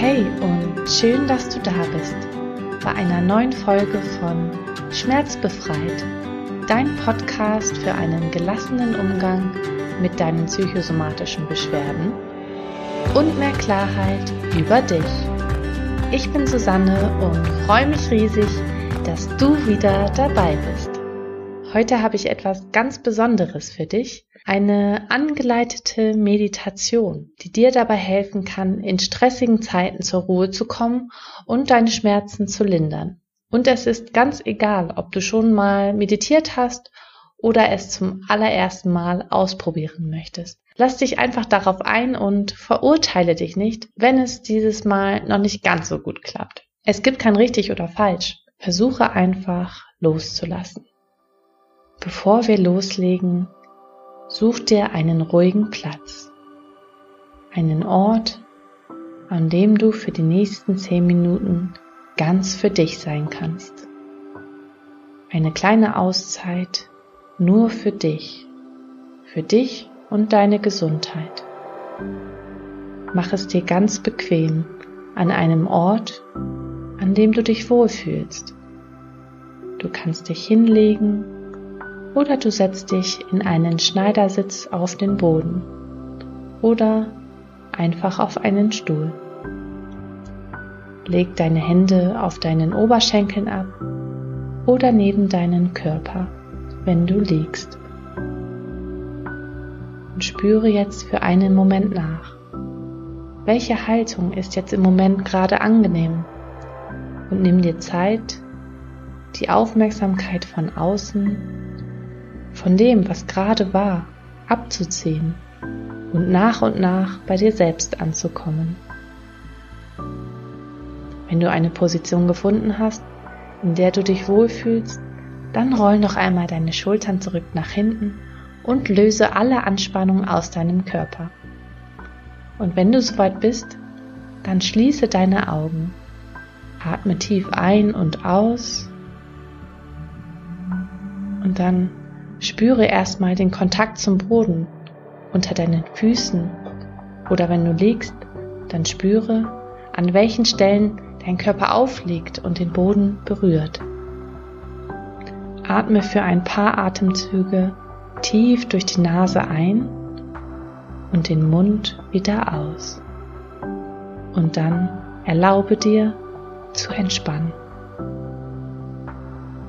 Hey und schön, dass du da bist bei einer neuen Folge von Schmerzbefreit, dein Podcast für einen gelassenen Umgang mit deinen psychosomatischen Beschwerden und mehr Klarheit über dich. Ich bin Susanne und freue mich riesig, dass du wieder dabei bist. Heute habe ich etwas ganz Besonderes für dich. Eine angeleitete Meditation, die dir dabei helfen kann, in stressigen Zeiten zur Ruhe zu kommen und deine Schmerzen zu lindern. Und es ist ganz egal, ob du schon mal meditiert hast oder es zum allerersten Mal ausprobieren möchtest. Lass dich einfach darauf ein und verurteile dich nicht, wenn es dieses Mal noch nicht ganz so gut klappt. Es gibt kein richtig oder falsch. Versuche einfach loszulassen. Bevor wir loslegen, such dir einen ruhigen Platz, einen Ort, an dem du für die nächsten zehn Minuten ganz für dich sein kannst. Eine kleine Auszeit nur für dich, für dich und deine Gesundheit. Mach es dir ganz bequem an einem Ort, an dem du dich wohlfühlst. Du kannst dich hinlegen oder du setzt dich in einen Schneidersitz auf den Boden oder einfach auf einen Stuhl. Leg deine Hände auf deinen Oberschenkeln ab oder neben deinen Körper, wenn du liegst. Und spüre jetzt für einen Moment nach. Welche Haltung ist jetzt im Moment gerade angenehm? Und nimm dir Zeit, die Aufmerksamkeit von außen von dem, was gerade war, abzuziehen und nach und nach bei dir selbst anzukommen. Wenn du eine Position gefunden hast, in der du dich wohlfühlst, dann roll noch einmal deine Schultern zurück nach hinten und löse alle Anspannung aus deinem Körper. Und wenn du soweit bist, dann schließe deine Augen. Atme tief ein und aus und dann Spüre erstmal den Kontakt zum Boden unter deinen Füßen oder wenn du liegst, dann spüre, an welchen Stellen dein Körper aufliegt und den Boden berührt. Atme für ein paar Atemzüge tief durch die Nase ein und den Mund wieder aus. Und dann erlaube dir zu entspannen.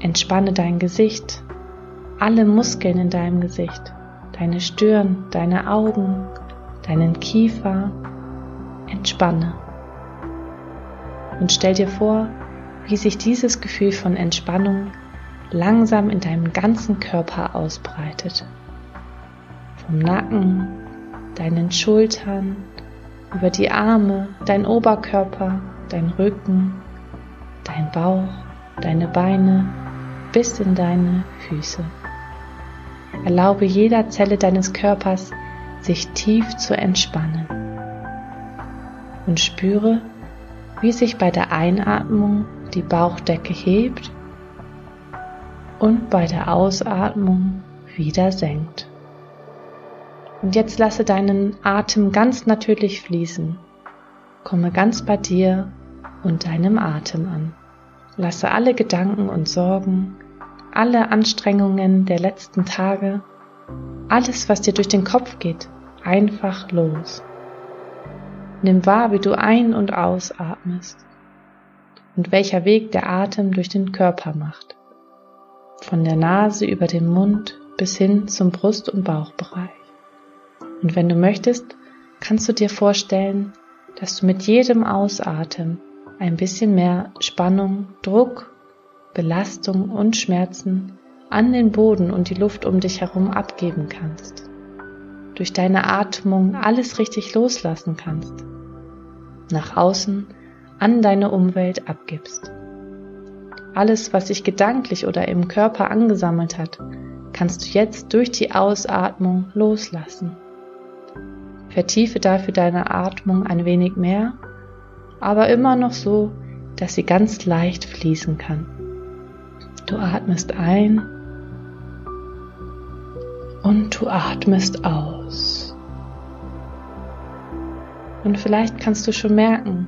Entspanne dein Gesicht, alle Muskeln in deinem Gesicht, deine Stirn, deine Augen, deinen Kiefer. Entspanne. Und stell dir vor, wie sich dieses Gefühl von Entspannung langsam in deinem ganzen Körper ausbreitet. Vom Nacken, deinen Schultern, über die Arme, dein Oberkörper, dein Rücken, dein Bauch, deine Beine bis in deine Füße. Erlaube jeder Zelle deines Körpers, sich tief zu entspannen. Und spüre, wie sich bei der Einatmung die Bauchdecke hebt und bei der Ausatmung wieder senkt. Und jetzt lasse deinen Atem ganz natürlich fließen. Komme ganz bei dir und deinem Atem an. Lasse alle Gedanken und Sorgen alle Anstrengungen der letzten Tage, alles, was dir durch den Kopf geht, einfach los. Nimm wahr, wie du ein- und ausatmest und welcher Weg der Atem durch den Körper macht. Von der Nase über den Mund bis hin zum Brust- und Bauchbereich. Und wenn du möchtest, kannst du dir vorstellen, dass du mit jedem Ausatmen ein bisschen mehr Spannung, Druck Belastung und Schmerzen an den Boden und die Luft um dich herum abgeben kannst. Durch deine Atmung alles richtig loslassen kannst. Nach außen an deine Umwelt abgibst. Alles, was sich gedanklich oder im Körper angesammelt hat, kannst du jetzt durch die Ausatmung loslassen. Vertiefe dafür deine Atmung ein wenig mehr, aber immer noch so, dass sie ganz leicht fließen kann. Du atmest ein und du atmest aus. Und vielleicht kannst du schon merken,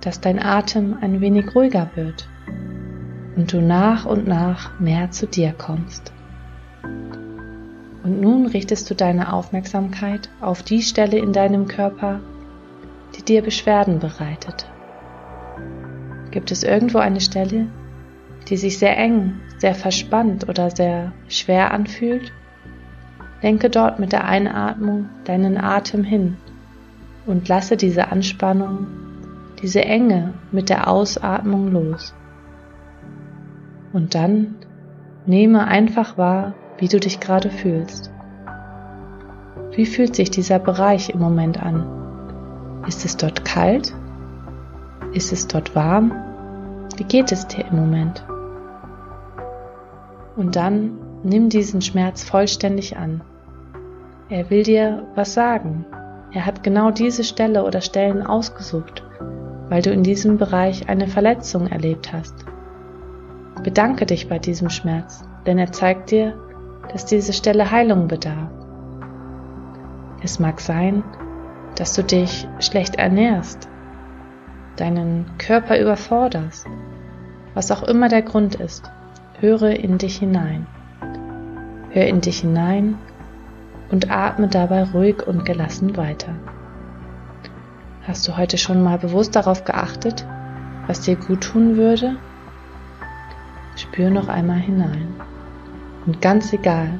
dass dein Atem ein wenig ruhiger wird und du nach und nach mehr zu dir kommst. Und nun richtest du deine Aufmerksamkeit auf die Stelle in deinem Körper, die dir Beschwerden bereitet. Gibt es irgendwo eine Stelle, die sich sehr eng, sehr verspannt oder sehr schwer anfühlt? Lenke dort mit der Einatmung deinen Atem hin und lasse diese Anspannung, diese Enge mit der Ausatmung los. Und dann nehme einfach wahr, wie du dich gerade fühlst. Wie fühlt sich dieser Bereich im Moment an? Ist es dort kalt? Ist es dort warm? Wie geht es dir im Moment? Und dann nimm diesen Schmerz vollständig an. Er will dir was sagen. Er hat genau diese Stelle oder Stellen ausgesucht, weil du in diesem Bereich eine Verletzung erlebt hast. Bedanke dich bei diesem Schmerz, denn er zeigt dir, dass diese Stelle Heilung bedarf. Es mag sein, dass du dich schlecht ernährst, deinen Körper überforderst, was auch immer der Grund ist, höre in dich hinein. Hör in dich hinein und atme dabei ruhig und gelassen weiter. Hast du heute schon mal bewusst darauf geachtet, was dir gut tun würde? Spür noch einmal hinein. Und ganz egal,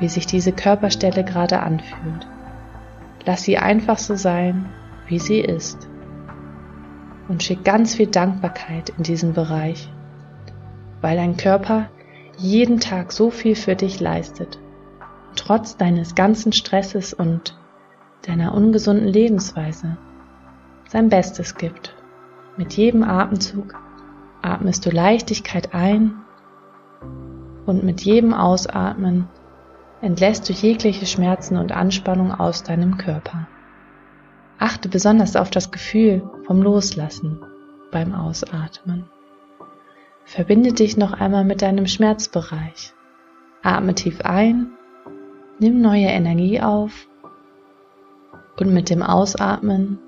wie sich diese Körperstelle gerade anfühlt, lass sie einfach so sein, wie sie ist. Und schick ganz viel Dankbarkeit in diesen Bereich, weil dein Körper jeden Tag so viel für dich leistet, trotz deines ganzen Stresses und deiner ungesunden Lebensweise sein Bestes gibt. Mit jedem Atemzug atmest du Leichtigkeit ein und mit jedem Ausatmen entlässt du jegliche Schmerzen und Anspannung aus deinem Körper. Achte besonders auf das Gefühl vom Loslassen beim Ausatmen. Verbinde dich noch einmal mit deinem Schmerzbereich. Atme tief ein, nimm neue Energie auf und mit dem Ausatmen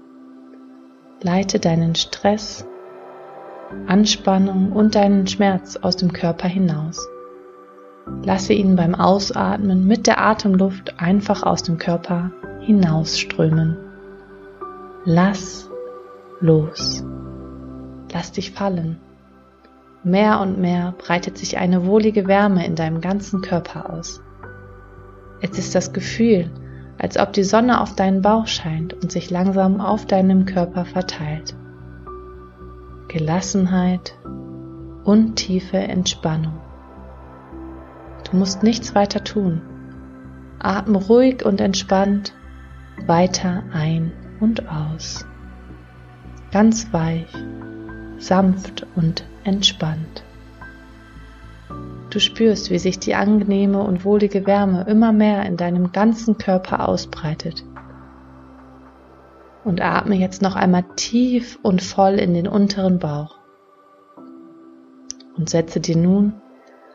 leite deinen Stress Anspannung und deinen Schmerz aus dem Körper hinaus. Lasse ihn beim Ausatmen mit der Atemluft einfach aus dem Körper hinausströmen. Lass los. Lass dich fallen. Mehr und mehr breitet sich eine wohlige Wärme in deinem ganzen Körper aus. Es ist das Gefühl, als ob die Sonne auf deinen Bauch scheint und sich langsam auf deinem Körper verteilt. Gelassenheit und tiefe Entspannung. Du musst nichts weiter tun. Atme ruhig und entspannt weiter ein und aus. Ganz weich, sanft und entspannt. Du spürst, wie sich die angenehme und wohlige Wärme immer mehr in deinem ganzen Körper ausbreitet und atme jetzt noch einmal tief und voll in den unteren Bauch. Und setze dir nun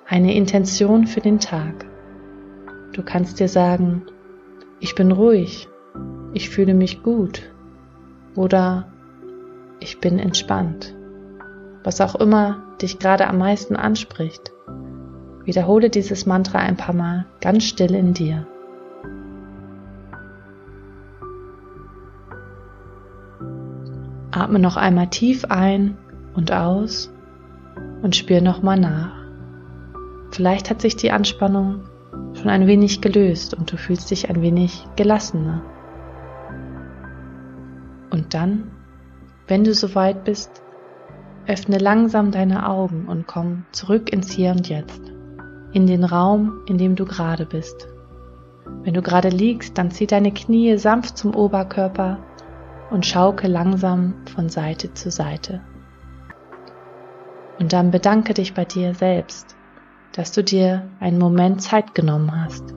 eine Intention für den Tag. Du kannst dir sagen, ich bin ruhig, ich fühle mich gut oder ich bin entspannt. Was auch immer dich gerade am meisten anspricht. Wiederhole dieses Mantra ein paar Mal ganz still in dir. Atme noch einmal tief ein und aus und spür nochmal nach. Vielleicht hat sich die Anspannung schon ein wenig gelöst und du fühlst dich ein wenig gelassener. Und dann, wenn du soweit bist, öffne langsam deine Augen und komm zurück ins Hier und Jetzt, in den Raum, in dem du gerade bist. Wenn du gerade liegst, dann zieh deine Knie sanft zum Oberkörper und schauke langsam von Seite zu Seite. Und dann bedanke dich bei dir selbst, dass du dir einen Moment Zeit genommen hast,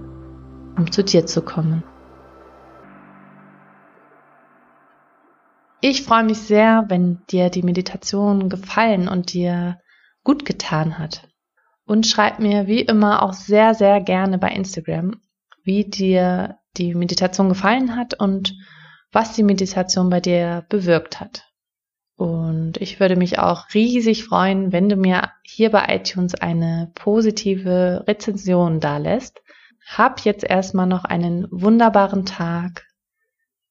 um zu dir zu kommen. Ich freue mich sehr, wenn dir die Meditation gefallen und dir gut getan hat. Und schreib mir wie immer auch sehr, sehr gerne bei Instagram, wie dir die Meditation gefallen hat und was die Meditation bei dir bewirkt hat. Und ich würde mich auch riesig freuen, wenn du mir hier bei iTunes eine positive Rezension da lässt. Hab jetzt erstmal noch einen wunderbaren Tag.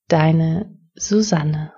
Deine Susanne.